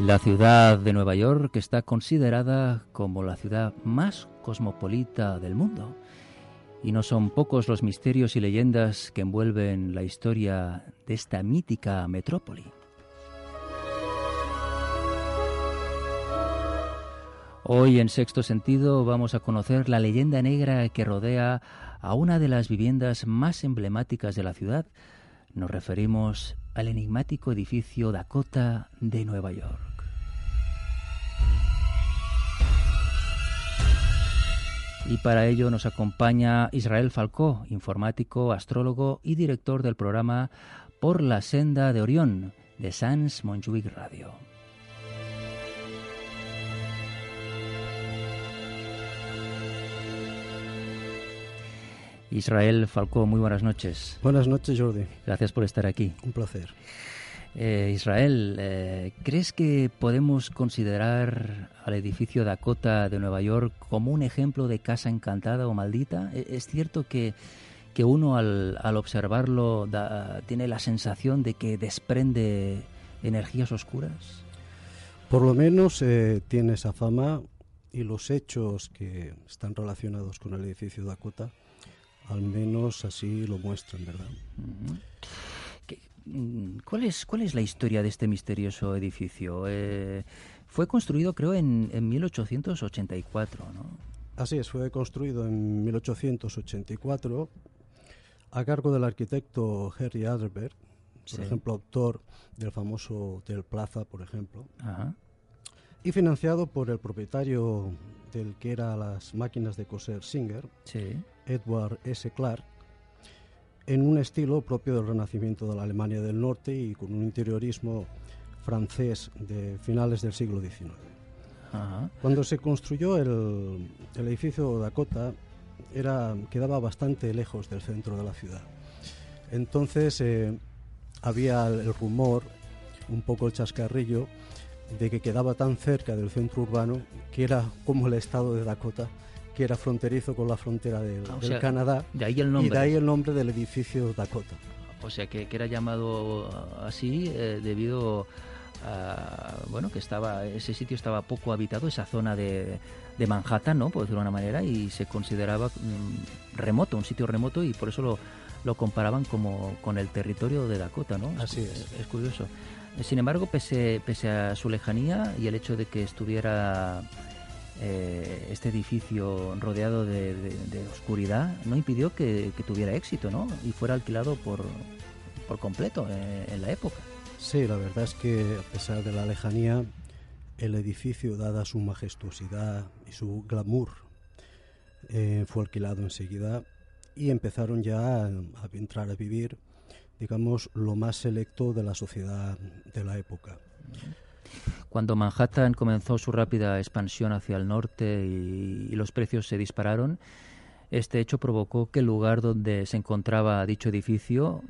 La ciudad de Nueva York está considerada como la ciudad más cosmopolita del mundo. Y no son pocos los misterios y leyendas que envuelven la historia de esta mítica metrópoli. Hoy en Sexto Sentido vamos a conocer la leyenda negra que rodea a una de las viviendas más emblemáticas de la ciudad. Nos referimos al enigmático edificio Dakota de Nueva York. Y para ello nos acompaña Israel Falcó, informático, astrólogo y director del programa Por la Senda de Orión de Sans Montjuic Radio. Israel Falcó, muy buenas noches. Buenas noches, Jordi. Gracias por estar aquí. Un placer. Eh, Israel, eh, ¿crees que podemos considerar al edificio Dakota de Nueva York como un ejemplo de casa encantada o maldita? ¿E-, ¿Es cierto que, que uno al, al observarlo da, tiene la sensación de que desprende energías oscuras? Por lo menos eh, tiene esa fama y los hechos que están relacionados con el edificio Dakota al menos así lo muestran, ¿verdad? Uh -huh. ¿Cuál es, ¿Cuál es la historia de este misterioso edificio? Eh, fue construido, creo, en, en 1884, ¿no? Así es, fue construido en 1884 a cargo del arquitecto Harry Adlerberg, por sí. ejemplo, autor del famoso Hotel Plaza, por ejemplo, Ajá. y financiado por el propietario del que era las máquinas de coser Singer, sí. Edward S. Clark, en un estilo propio del Renacimiento de la Alemania del Norte y con un interiorismo francés de finales del siglo XIX. Ajá. Cuando se construyó el, el, edificio Dakota, era, quedaba bastante lejos del centro de la ciudad. Entonces eh, había el, el rumor, un poco el chascarrillo, de que quedaba tan cerca del centro urbano que era como el estado de Dakota, que era fronterizo con la frontera Ah, del sea, Canadá. de ahí el nombre. Y de ahí el nombre del edificio Dakota. O sea, que, que era llamado así eh, debido a, bueno, que estaba, ese sitio estaba poco habitado, esa zona de, de Manhattan, ¿no? Por decirlo de una manera, y se consideraba mm, remoto, un sitio remoto, y por eso lo, lo comparaban como con el territorio de Dakota, ¿no? Así es. Es curioso. Sin embargo, pese, pese a su lejanía y el hecho de que estuviera eh, este edificio rodeado de, de, de, oscuridad no impidió que, que, tuviera éxito, ¿no? Y fuera alquilado por, por completo eh, en la época. Sí, la verdad es que a pesar de la lejanía, el edificio, dada su majestuosidad y su glamour, eh, fue alquilado enseguida y empezaron ya a, a entrar a vivir, digamos, lo más selecto de la sociedad de la época. Cuando Manhattan comenzó su rápida expansión hacia el norte y, los precios se dispararon, este hecho provocó que el lugar donde se encontraba dicho edificio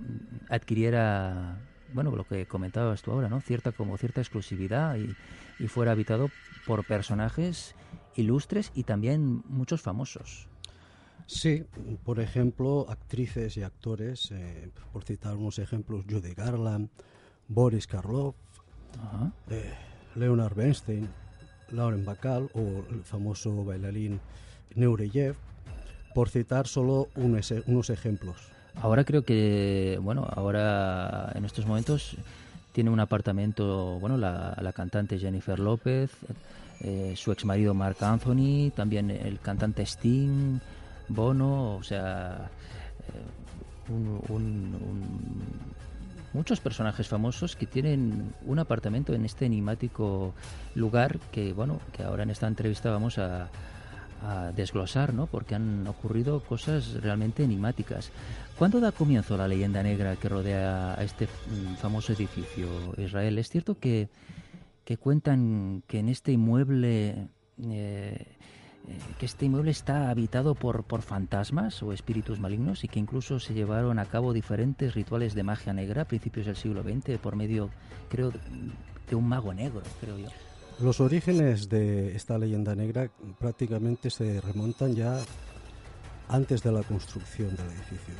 adquiriera, bueno, lo que comentabas tú ahora, ¿no? Cierta como cierta exclusividad y, y fuera habitado por personajes ilustres y también muchos famosos. Sí, por ejemplo, actrices y actores, eh, por citar unos ejemplos, Judy Garland, Boris Karloff, Ajá. eh, Leonard Bernstein, Lauren Bacall o el famoso bailarín Nureyev, por citar solo unos, unos ejemplos. Ahora creo que, bueno, ahora en estos momentos tiene un apartamento, bueno, la, la cantante Jennifer López, eh, su ex marido Mark Anthony, también el cantante Sting, Bono, o sea, muchos personajes famosos que tienen un apartamento en este enigmático lugar que, bueno, que ahora en esta entrevista vamos a, desglosar, ¿no? Porque han ocurrido cosas realmente enigmáticas. ¿Cuándo da comienzo la leyenda negra que rodea a este mm, famoso edificio, Israel? Es cierto que, que cuentan que en este inmueble eh, eh, que este inmueble está habitado por, por fantasmas o espíritus malignos y que incluso se llevaron a cabo diferentes rituales de magia negra a principios del siglo XX por medio, creo, de un mago negro, creo yo. Los orígenes de esta leyenda negra prácticamente se remontan ya antes de la construcción del edificio.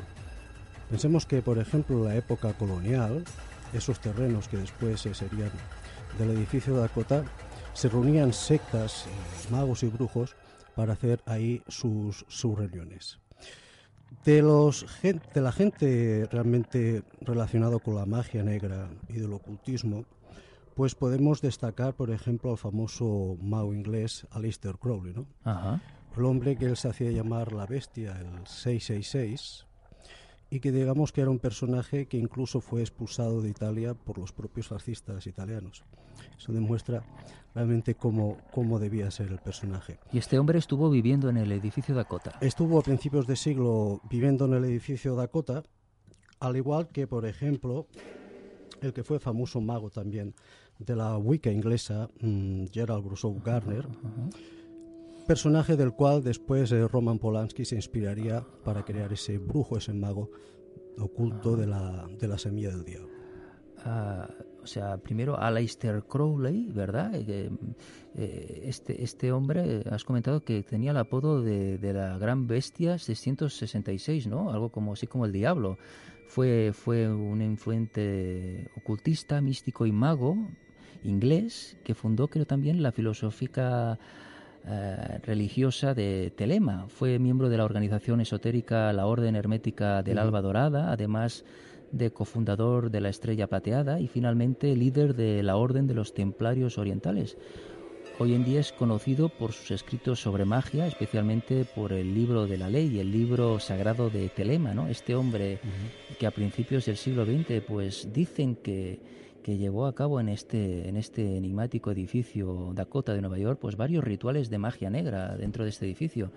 Pensemos que, por ejemplo, en la época colonial, esos terrenos que después serían del edificio de Dakota, se reunían sectas, magos y brujos para hacer ahí sus, sus reuniones. De, los, de la gente realmente relacionado con la magia negra y del ocultismo, pues podemos destacar, por ejemplo, al famoso mago inglés Aleister Crowley, ¿no? El hombre que él se hacía llamar la bestia, el 666, y que digamos que era un personaje que incluso fue expulsado de Italia por los propios fascistas italianos. Eso demuestra realmente cómo, cómo debía ser el personaje. ¿Y este hombre estuvo viviendo en el edificio Dakota? Estuvo a principios de siglo viviendo en el edificio Dakota, al igual que, por ejemplo, el que fue famoso mago también de la Wicca inglesa, mm, Gerald Brussow Garner, personaje del cual después eh, Roman Polanski se inspiraría para crear ese brujo, ese mago oculto de la, de la semilla del diablo. Ah, o sea, primero Aleister Crowley, ¿verdad? Eh, eh, este, este hombre, has comentado que tenía el apodo de, la gran bestia 666, ¿no? Algo como así como el diablo. Fue, fue un influente ocultista, místico y mago inglés que fundó, creo, también la filosófica eh, religiosa de Telema. Fue miembro de la organización esotérica La Orden Hermética del Alba Dorada, además de cofundador de la Estrella Plateada y finalmente líder de la Orden de los Templarios Orientales. Hoy en día es conocido por sus escritos sobre magia, especialmente por el libro de la ley y el libro sagrado de Telema, ¿no? Este hombre que a principios del siglo XX, pues dicen que, que llevó a cabo en este, en este enigmático edificio Dakota de Nueva York, pues varios rituales de magia negra dentro de este edificio.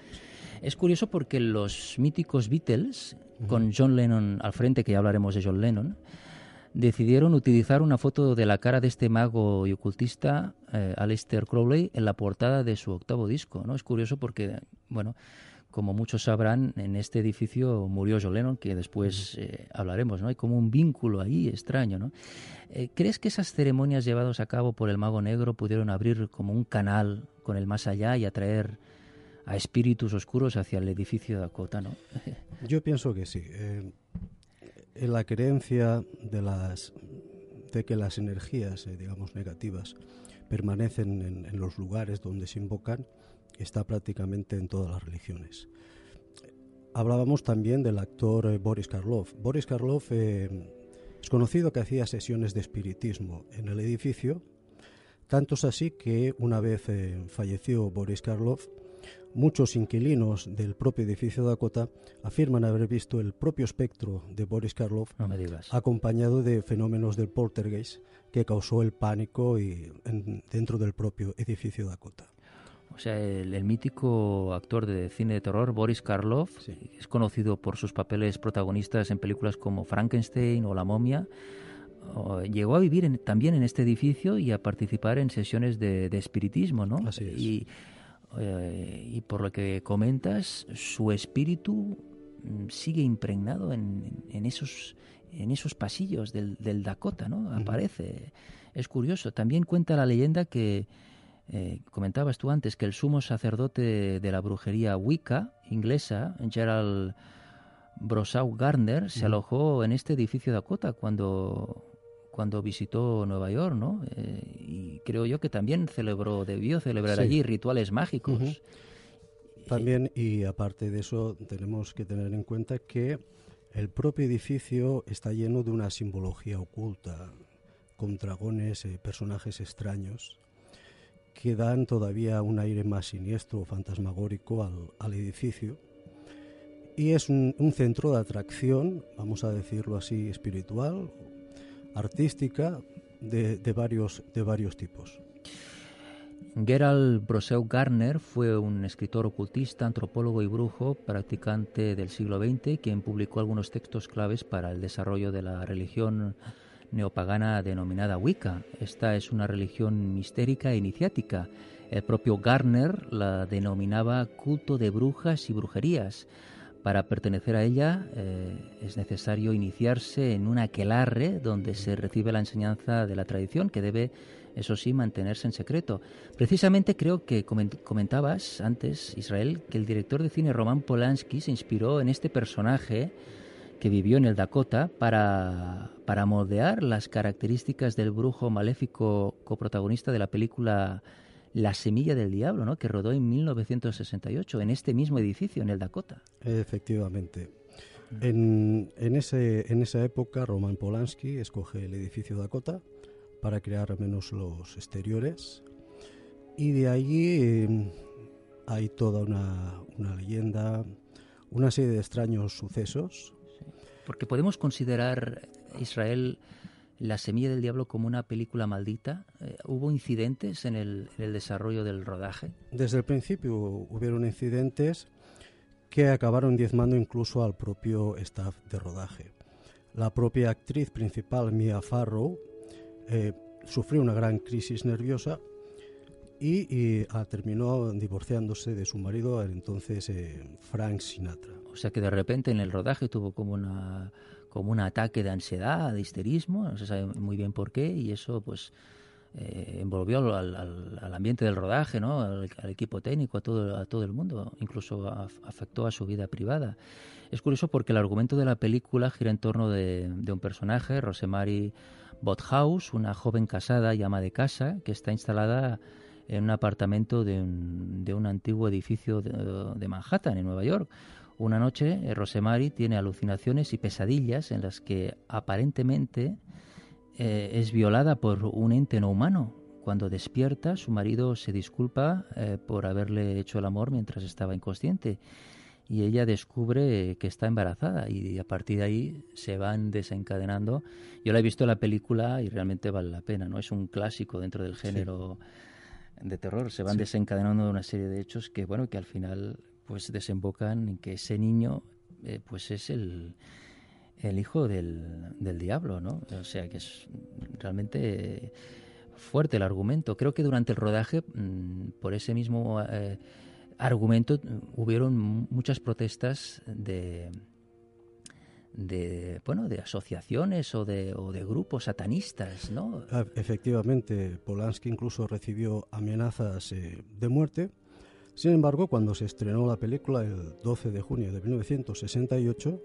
Es curioso porque los míticos Beatles, con John Lennon al frente, que ya hablaremos de John Lennon, decidieron utilizar una foto de la cara de este mago y ocultista, eh, Aleister Crowley, en la portada de su octavo disco. ¿no? Es curioso porque, bueno, como muchos sabrán, en este edificio murió John Lennon, que después eh, hablaremos, ¿no? Hay como un vínculo ahí extraño, ¿no? Eh, ¿Crees que esas ceremonias llevadas a cabo por el mago negro pudieron abrir como un canal con el más allá y atraer a espíritus oscuros hacia el edificio de Dakota, ¿no? Yo pienso que sí. Eh, en la creencia de, las, de que las energías, digamos, negativas permanecen en, los lugares donde se invocan, está prácticamente en todas las religiones. Hablábamos también del actor eh, Boris Karloff. Boris Karloff es conocido que hacía sesiones de espiritismo en el edificio, tanto es así que una vez falleció Boris Karloff, Muchos inquilinos del propio edificio Dakota afirman haber visto el propio espectro de Boris Karloff acompañado de fenómenos del poltergeist que causó el pánico y dentro del propio edificio Dakota. O sea, el, mítico actor de cine de terror Boris Karloff es conocido por sus papeles protagonistas en películas como Frankenstein o La momia. llegó a vivir también en este edificio y a participar en sesiones de, espiritismo, ¿no? Así es. Y, eh, y por lo que comentas, su espíritu mm, sigue impregnado en, esos, en esos pasillos del, Dakota, ¿no? Aparece. Es curioso. También cuenta la leyenda que, eh, comentabas tú antes, que el sumo sacerdote de la brujería Wicca inglesa, Gerald Brosau Gardner, se alojó en este edificio Dakota cuando cuando visitó Nueva York, ¿no? Eh, y creo yo que también celebró, debió celebrar allí rituales mágicos. También, y aparte de eso, tenemos que tener en cuenta que el propio edificio está lleno de una simbología oculta, con dragones, eh, personajes extraños, que dan todavía un aire más siniestro o fantasmagórico al, al edificio y es un, centro de atracción, vamos a decirlo así, espiritual, artística, de, varios, de varios tipos. Gerald Broseu Garner fue un escritor ocultista, antropólogo y brujo, practicante del siglo XX, quien publicó algunos textos claves para el desarrollo de la religión neopagana denominada Wicca. Esta es una religión mistérica e iniciática. El propio Garner la denominaba culto de brujas y brujerías. Para pertenecer a ella eh, es necesario iniciarse en una aquelarre donde se recibe la enseñanza de la tradición que debe, eso sí, mantenerse en secreto. Precisamente creo que comentabas antes, Israel, que el director de cine Roman Polanski se inspiró en este personaje que vivió en el Dakota para, para moldear las características del brujo maléfico coprotagonista de la película La Semilla del Diablo, ¿no? que rodó en 1968 en este mismo edificio, en el Dakota. Efectivamente. En, en, ese, en esa época, Roman Polanski escoge el edificio Dakota para crear menos los exteriores y de allí eh, hay toda una, una leyenda, una serie de extraños sucesos porque podemos considerar Israel la semilla del diablo como una película maldita. Eh, ¿Hubo incidentes en el, desarrollo del rodaje? Desde el principio hubieron incidentes que acabaron diezmando incluso al propio staff de rodaje. La propia actriz principal, Mia Farrow, eh, sufrió una gran crisis nerviosa y, ah, terminó divorciándose de su marido, el entonces eh, Frank Sinatra. O sea que de repente en el rodaje tuvo como una como un ataque de ansiedad, de histerismo, no se sabe muy bien por qué, y eso pues eh, envolvió al, al, ambiente del rodaje, ¿no? Al, equipo técnico, a todo, a todo el mundo, incluso afectó a su vida privada. Es curioso porque el argumento de la película gira en torno de, de un personaje, Rosemary Bothaus, una joven casada y ama de casa que está instalada en un apartamento de un, de un antiguo edificio de, Manhattan, en Nueva York. Una noche, eh, Rosemary tiene alucinaciones y pesadillas en las que aparentemente eh, es violada por un ente no humano. Cuando despierta, su marido se disculpa eh, por haberle hecho el amor mientras estaba inconsciente y ella descubre que está embarazada y a partir de ahí se van desencadenando. Yo la he visto en la película y realmente vale la pena, ¿no? Es un clásico dentro del género de terror. Se van desencadenando una serie de hechos que, bueno, que al final pues desembocan en que ese niño eh, pues es el, el hijo del, del, diablo, ¿no? O sea que es realmente fuerte el argumento. Creo que durante el rodaje, mm, por ese mismo eh, argumento, hubieron muchas protestas de de bueno de asociaciones o de, o de grupos satanistas no ah, efectivamente Polanski incluso recibió amenazas eh, de muerte. Sin embargo cuando se estrenó la película el 12 de junio de 1968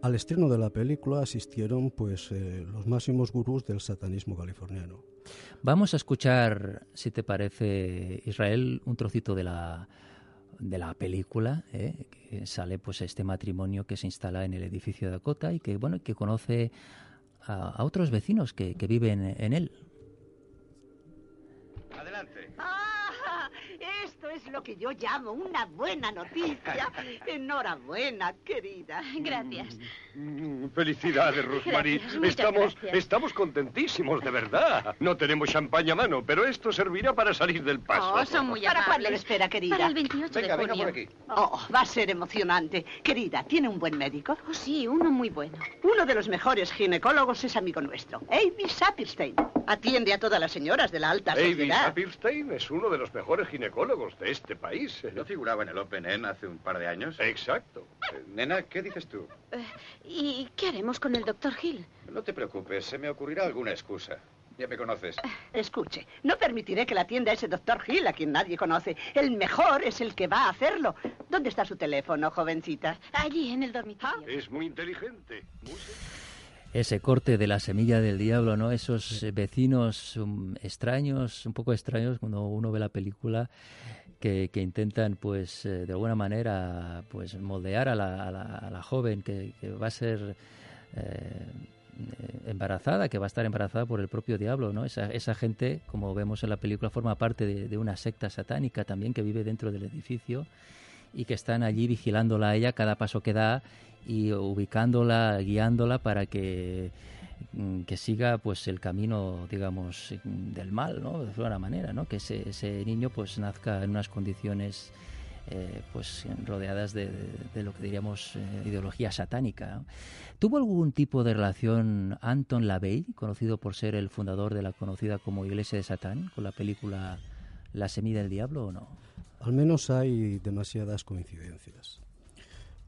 al estreno de la película asistieron pues eh, los máximos gurús del satanismo californiano. Vamos a escuchar si te parece Israel un trocito de la de la película, ¿eh? que sale pues este matrimonio que se instala en el edificio de Dakota y que bueno que conoce a, otros vecinos que, que viven en él. Adelante. ¡Ah! Es lo que yo llamo una buena noticia. Enhorabuena, querida. Gracias. Mm, felicidades, Rosemary. estamos, estamos contentísimos, de verdad. No tenemos champaña a mano, pero esto servirá para salir del paso. Oh, son muy ¿Para cuándo le espera, querida? Para el 28 venga, de junio. Venga por aquí. Oh, va a ser emocionante. Querida, ¿tiene un buen médico? Oh, sí, uno muy bueno. Uno de los mejores ginecólogos es amigo nuestro, Avi Sapirstein. Atiende a todas las señoras de la alta sociedad. Avi Sapirstein es uno de los mejores ginecólogos de este país. ¿No figuraba en el Open End hace un par de años? Exacto. Eh, nena, ¿qué dices tú? Eh, ¿Y qué haremos con el doctor Hill? No te preocupes, se me ocurrirá alguna excusa. Ya me conoces. Escuche, no permitiré que la atienda ese doctor Hill a quien nadie conoce. El mejor es el que va a hacerlo. ¿Dónde está su teléfono, jovencita? Allí, en el dormitorio. Es muy inteligente. ese corte de la semilla del diablo, ¿no? Esos vecinos um, extraños, un poco extraños cuando uno ve la película que, intentan, pues, eh, de alguna manera, pues, moldear a la, a la, joven que, va a ser eh, embarazada, que va a estar embarazada por el propio diablo, ¿no? Esa, esa gente, como vemos en la película, forma parte de una secta satánica también que vive dentro del edificio y que están allí vigilándola a ella cada paso que da y ubicándola, guiándola para que mm, que siga pues el camino digamos del mal no de alguna manera no que ese, niño pues nazca en unas condiciones eh, pues rodeadas de, lo que diríamos eh, ideología satánica. ¿Tuvo algún tipo de relación Anton LaVey, conocido por ser el fundador de la conocida como Iglesia de Satán, con la película La semilla del diablo o no? Al menos hay demasiadas coincidencias.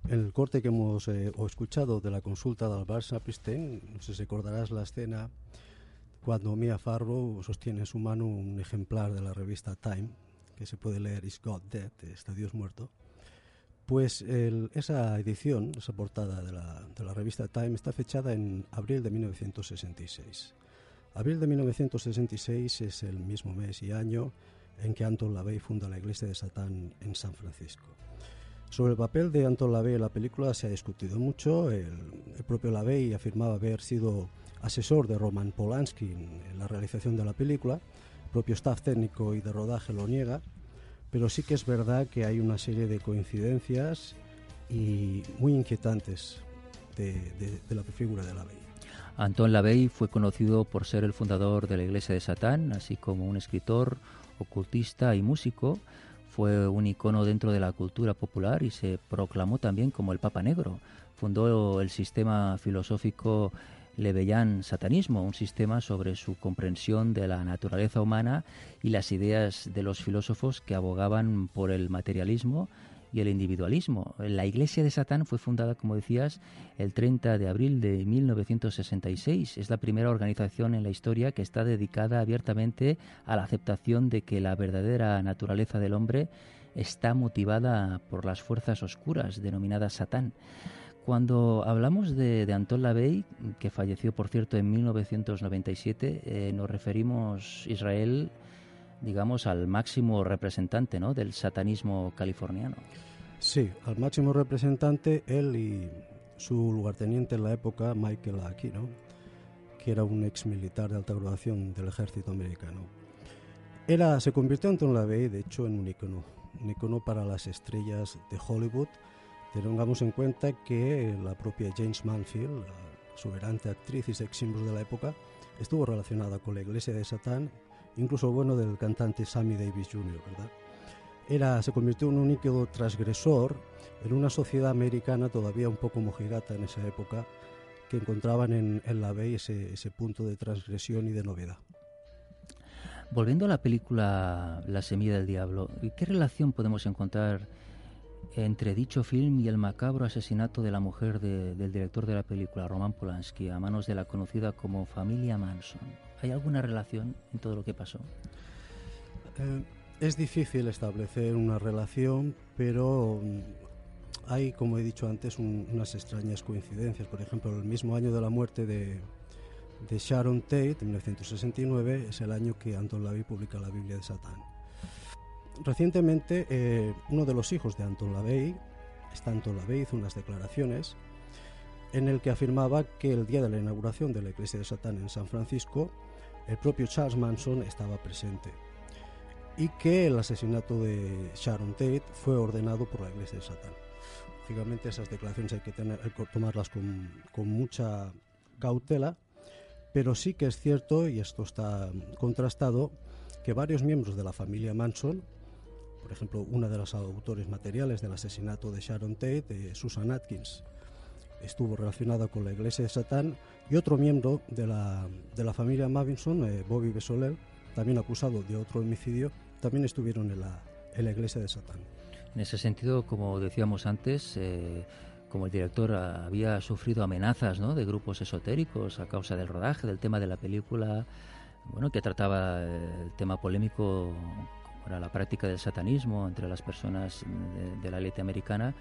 En el corte que hemos eh, escuchado de la consulta de Albert Sapristein, no sé si recordarás la escena cuando Mia Farrow sostiene en su mano un ejemplar de la revista Time, que se puede leer Is God Dead, está Dios muerto, pues esa edición, esa portada de la, revista Time está fechada en abril de 1966. Abril de 1966 es el mismo mes y año en que Anton LaVey funda la Iglesia de Satán en San Francisco. Sobre el papel de Anton LaVey en la película se ha discutido mucho. El, el propio LaVey afirmaba haber sido asesor de Roman Polanski en la realización de la película propio staff técnico y de rodaje lo niega, pero sí que es verdad que hay una serie de coincidencias y muy inquietantes de, la figura de Lavey. Anton Lavey fue conocido por ser el fundador de la Iglesia de Satán, así como un escritor, ocultista y músico. Fue un icono dentro de la cultura popular y se proclamó también como el Papa Negro. Fundó el sistema filosófico le veían satanismo, un sistema sobre su comprensión de la naturaleza humana y las ideas de los filósofos que abogaban por el materialismo y el individualismo. La Iglesia de Satán fue fundada, como decías, el 30 de abril de 1966. Es la primera organización en la historia que está dedicada abiertamente a la aceptación de que la verdadera naturaleza del hombre está motivada por las fuerzas oscuras denominadas Satán. Cuando hablamos de, Anton LaVey, que falleció, por cierto, en 1997, eh, nos referimos, Israel, digamos, al máximo representante ¿no? del satanismo californiano. Sí, al máximo representante, él y su lugarteniente en la época, Michael Aquino, que era un ex militar de alta graduación del ejército americano. Era, se convirtió Anton LaVey, de hecho, en un icono, un icono para las estrellas de Hollywood Tengamos en cuenta que la propia James Manfield, la soberana actriz y sex symbol de la época, estuvo relacionada con la iglesia de Satán, incluso bueno del cantante Sammy Davis Jr., ¿verdad? Era, se convirtió en un único transgresor en una sociedad americana todavía un poco mojigata en esa época, que encontraban en, en la ley ese, ese punto de transgresión y de novedad. Volviendo a la película La semilla del diablo, ¿qué relación podemos encontrar entre dicho film y el macabro asesinato de la mujer del director de la película, Roman Polanski, a manos de la conocida como familia Manson. ¿Hay alguna relación en todo lo que pasó? Eh, es difícil establecer una relación, pero mm, hay, como he dicho antes, unas extrañas coincidencias. Por ejemplo, el mismo año de la muerte de, Sharon Tate, en 1969, es el año que Anton LaVey publica la Biblia de Satán. Recientemente, eh, uno de los hijos de Anton LaVey, Anton LaVey, hizo unas declaraciones en el que afirmaba que el día de la inauguración de la iglesia de Satán en San Francisco, el propio Charles Manson estaba presente y que el asesinato de Sharon Tate fue ordenado por la iglesia de Satán. Lógicamente esas declaraciones hay que, tener, tomarlas con, con mucha cautela, pero sí que es cierto, y esto está contrastado, que varios miembros de la familia Manson por ejemplo, una de las autores materiales del asesinato de Sharon Tate, Susan Atkins, estuvo relacionada con la iglesia de Satán, y otro miembro de la, de la familia Mavinson, eh, Bobby Besoler, también acusado de otro homicidio, también estuvieron en la, en la iglesia de Satán. En ese sentido, como decíamos antes, eh, como el director había sufrido amenazas ¿no? de grupos esotéricos a causa del rodaje, del tema de la película, bueno, que trataba eh, el tema polémico para la práctica del satanismo entre las personas de, la élite americana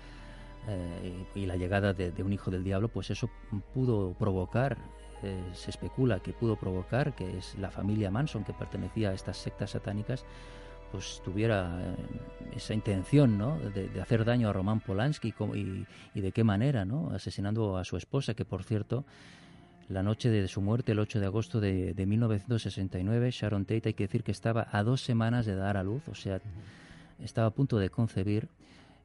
eh, y, la llegada de, un hijo del diablo, pues eso pudo provocar, eh, se especula que pudo provocar que es la familia Manson que pertenecía a estas sectas satánicas, pues tuviera eh, esa intención ¿no? de, hacer daño a Roman Polanski y, y, de qué manera, ¿no? asesinando a su esposa, que por cierto la noche de su muerte, el 8 de agosto de, 1969, Sharon Tate, hay que decir que estaba a dos semanas de dar a luz, o sea, estaba a punto de concebir.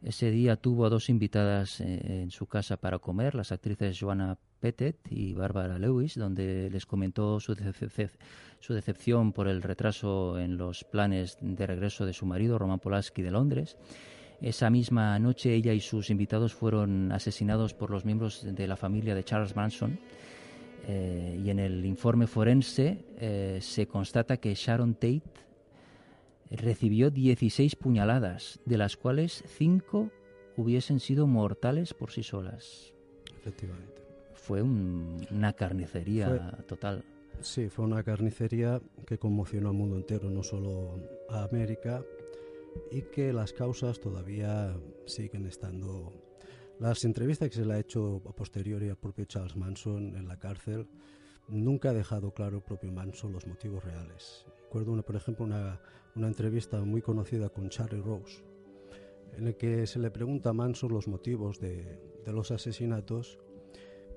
Ese día tuvo a dos invitadas eh, en su casa para comer, las actrices Joanna Pettet y Barbara Lewis, donde les comentó su, decepción por el retraso en los planes de regreso de su marido, Roman Polanski, de Londres. Esa misma noche ella y sus invitados fueron asesinados por los miembros de la familia de Charles Manson. Eh, y en el informe forense eh, se constata que Sharon Tate recibió 16 puñaladas, de las cuales 5 hubiesen sido mortales por sí solas. Efectivamente. Fue una carnicería total. Sí, fue una carnicería que conmocionó al mundo entero, no solo a América, y que las causas todavía siguen estando. Las entrevistas que se le ha hecho a posteriori al propio Charles Manson en la cárcel nunca ha dejado claro el propio Manson los motivos reales. Recuerdo, una, por ejemplo, una, una entrevista muy conocida con Charlie Rose, en el que se le pregunta a Manson los motivos de, de los asesinatos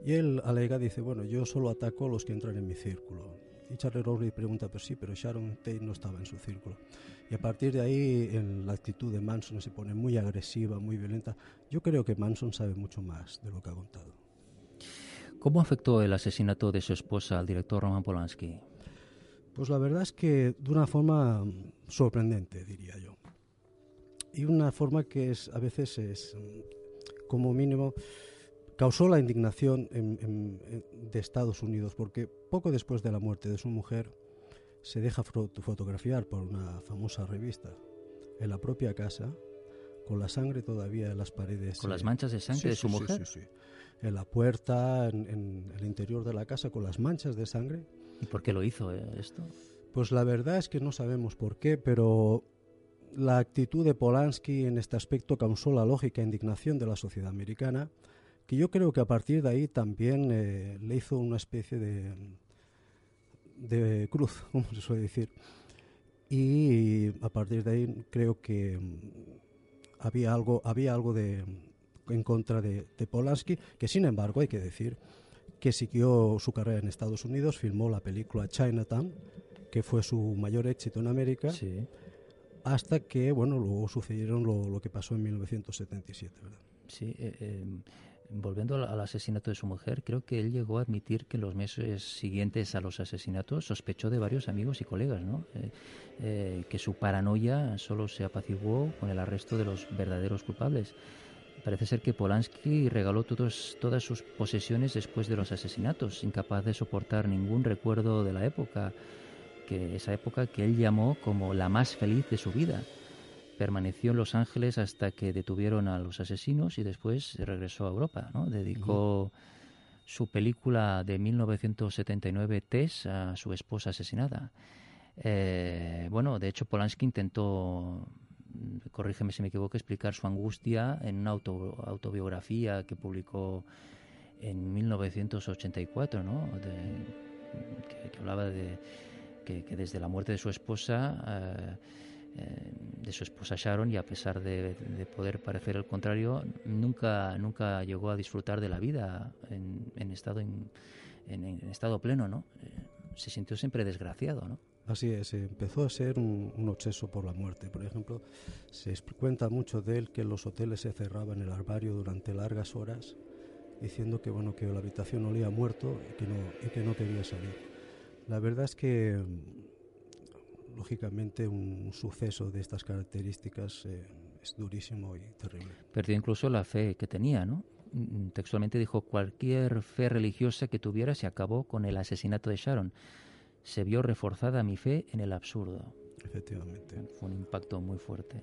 y él alega, dice, bueno, yo solo ataco a los que entran en mi círculo. Y Charlie Rose le pregunta, pero sí, pero Sharon Tate no estaba en su círculo. Y a partir de ahí la actitud de Manson se pone muy agresiva, muy violenta. Yo creo que Manson sabe mucho más de lo que ha contado. ¿Cómo afectó el asesinato de su esposa al director Roman Polanski? Pues la verdad es que de una forma sorprendente, diría yo. Y una forma que es a veces es, como mínimo, causó la indignación de Estados Unidos, porque poco después de la muerte de su mujer, se deja fotografiar por una famosa revista en la propia casa, con la sangre todavía en las paredes. ¿Con las manchas de sangre de su mujer? Sí, sí, En la puerta, en, el interior de la casa, con las manchas de sangre. ¿Y por qué lo hizo eh, esto? Pues la verdad es que no sabemos por qué, pero la actitud de Polanski en este aspecto causó la lógica indignación de la sociedad americana, que yo creo que a partir de ahí también eh, le hizo una especie de de cruz, como se suele decir. Y a partir de ahí creo que había algo, había algo de, en contra de, Polanski, que sin embargo hay que decir que siguió su carrera en Estados Unidos, filmó la película Chinatown, que fue su mayor éxito en América, hasta que, bueno, luego sucedieron lo, que pasó en 1977, ¿verdad? Sí, eh, eh, volviendo al, asesinato de su mujer, creo que él llegó a admitir que en los meses siguientes a los asesinatos sospechó de varios amigos y colegas, ¿no? Eh, eh, que su paranoia solo se apaciguó con el arresto de los verdaderos culpables. Parece ser que Polanski regaló todos, todas sus posesiones después de los asesinatos, incapaz de soportar ningún recuerdo de la época, que esa época que él llamó como la más feliz de su vida. Permaneció en Los Ángeles hasta que detuvieron a los asesinos y después regresó a Europa. ¿no? Dedicó su película de 1979, Tess, a su esposa asesinada. Eh, bueno, de hecho, Polanski intentó, corrígeme si me equivoco, explicar su angustia en una autobiografía que publicó en 1984, ¿no? que, hablaba de que, desde la muerte de su esposa eh, eh, de su esposa Sharon y a pesar de, poder parecer el contrario, nunca, nunca llegó a disfrutar de la vida en, estado, en, estado pleno, ¿no? Eh, se sintió siempre desgraciado, ¿no? Así es, empezó a ser un, un, obseso por la muerte. Por ejemplo, se cuenta mucho de él que los hoteles se cerraba en el armario durante largas horas, diciendo que bueno que la habitación olía muerto y que no, y que no quería salir. La verdad es que lógicamente un suceso de estas características eh, es durísimo y terrible. Perdió incluso la fe que tenía, ¿no? Mm, textualmente dijo, cualquier fe religiosa que tuviera se acabó con el asesinato de Sharon. Se vio reforzada mi fe en el absurdo. Efectivamente. Fue un impacto muy fuerte.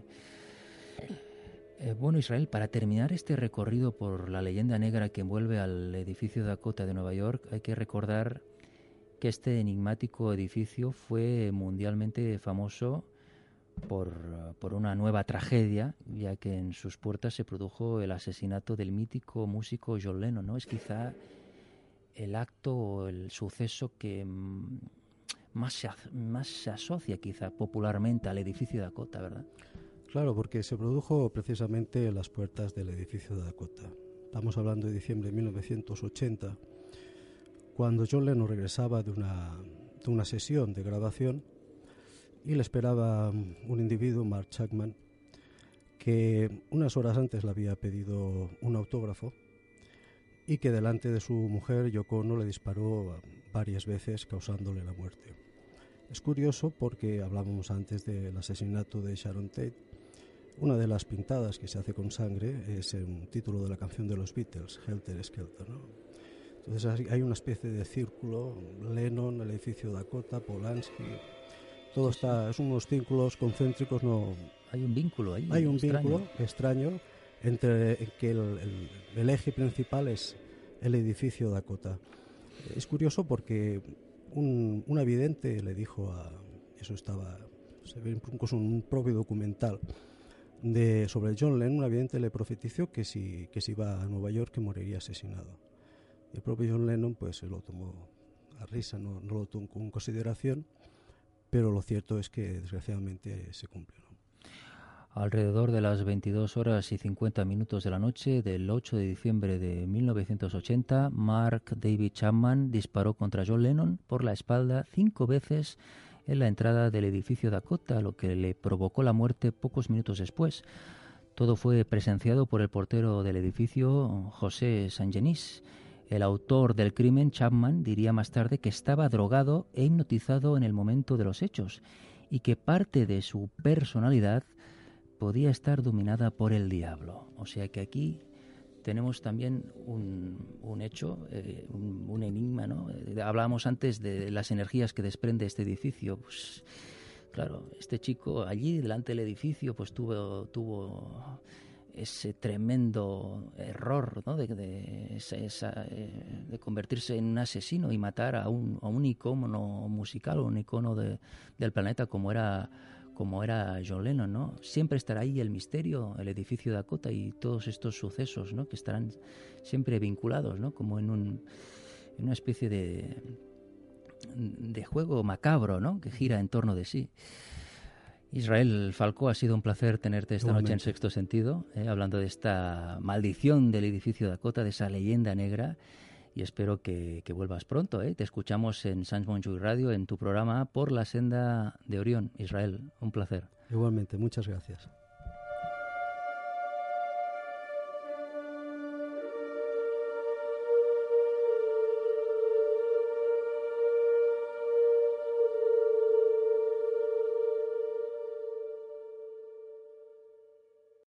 Eh, bueno, Israel, para terminar este recorrido por la leyenda negra que envuelve al edificio Dakota de Nueva York, hay que recordar que este enigmático edificio fue mundialmente famoso por, una nueva tragedia, ya que en sus puertas se produjo el asesinato del mítico músico John Lennon, ¿no? Es quizá el acto o el suceso que mm, más se, más se asocia quizá popularmente al edificio de Dakota, ¿verdad? Claro, porque se produjo precisamente en las puertas del edificio de Dakota. Estamos hablando de diciembre de 1980 cuando John Lennon regresaba de una, de una sesión de grabación y le esperaba un individuo, Mark Chapman, que unas horas antes le había pedido un autógrafo y que delante de su mujer Yoko Ono le disparó varias veces causándole la muerte. Es curioso porque hablábamos antes del asesinato de Sharon Tate. Una de las pintadas que se hace con sangre es un título de la canción de los Beatles, Helter Skelter. ¿no? Entonces hay una especie de círculo, Lennon, el edificio Dakota, Polanski, todo está, es unos círculos concéntricos, no... Hay un vínculo ahí. Hay un vínculo extraño entre que el, eje principal es el edificio Dakota. Es curioso porque un, un evidente le dijo a... Eso estaba... Se ve incluso un propio documental de, sobre John Lennon, un evidente le profetizó que si, que si iba a Nueva York que moriría asesinado. El propio John Lennon pues lo tomó a risa, no, no lo tomó con consideración, pero lo cierto es que desgraciadamente se cumplió. Alrededor de las 22 horas y 50 minutos de la noche del 8 de diciembre de 1980, Mark David Chapman disparó contra John Lennon por la espalda cinco veces en la entrada del edificio Dakota, lo que le provocó la muerte pocos minutos después. Todo fue presenciado por el portero del edificio, José Sangenis. El autor del crimen, Chapman, diría más tarde que estaba drogado e hipnotizado en el momento de los hechos y que parte de su personalidad podía estar dominada por el diablo. O sea que aquí tenemos también un, hecho, eh, un, enigma, ¿no? Eh, hablábamos antes de las energías que desprende este edificio. Pues, claro, este chico allí, delante del edificio, pues tuvo, tuvo ese tremendo error ¿no? de, de, eh, de, convertirse en un asesino y matar a un, a un icono musical, un icono de, del planeta como era como era John Lennon, ¿no? Siempre estará ahí el misterio, el edificio Dakota y todos estos sucesos, ¿no? Que estarán siempre vinculados, ¿no? Como en, un, en una especie de, de juego macabro, ¿no? Que gira en torno de sí. Israel Falco, ha sido un placer tenerte esta noche en Sexto Sentido, ¿eh? hablando de esta maldición del edificio Dakota, de esa leyenda negra y espero que, vuelvas pronto. ¿eh? Te escuchamos en Sans Montjuïc Radio, en tu programa Por la Senda de Orión, Israel. Un placer. Igualmente, muchas gracias.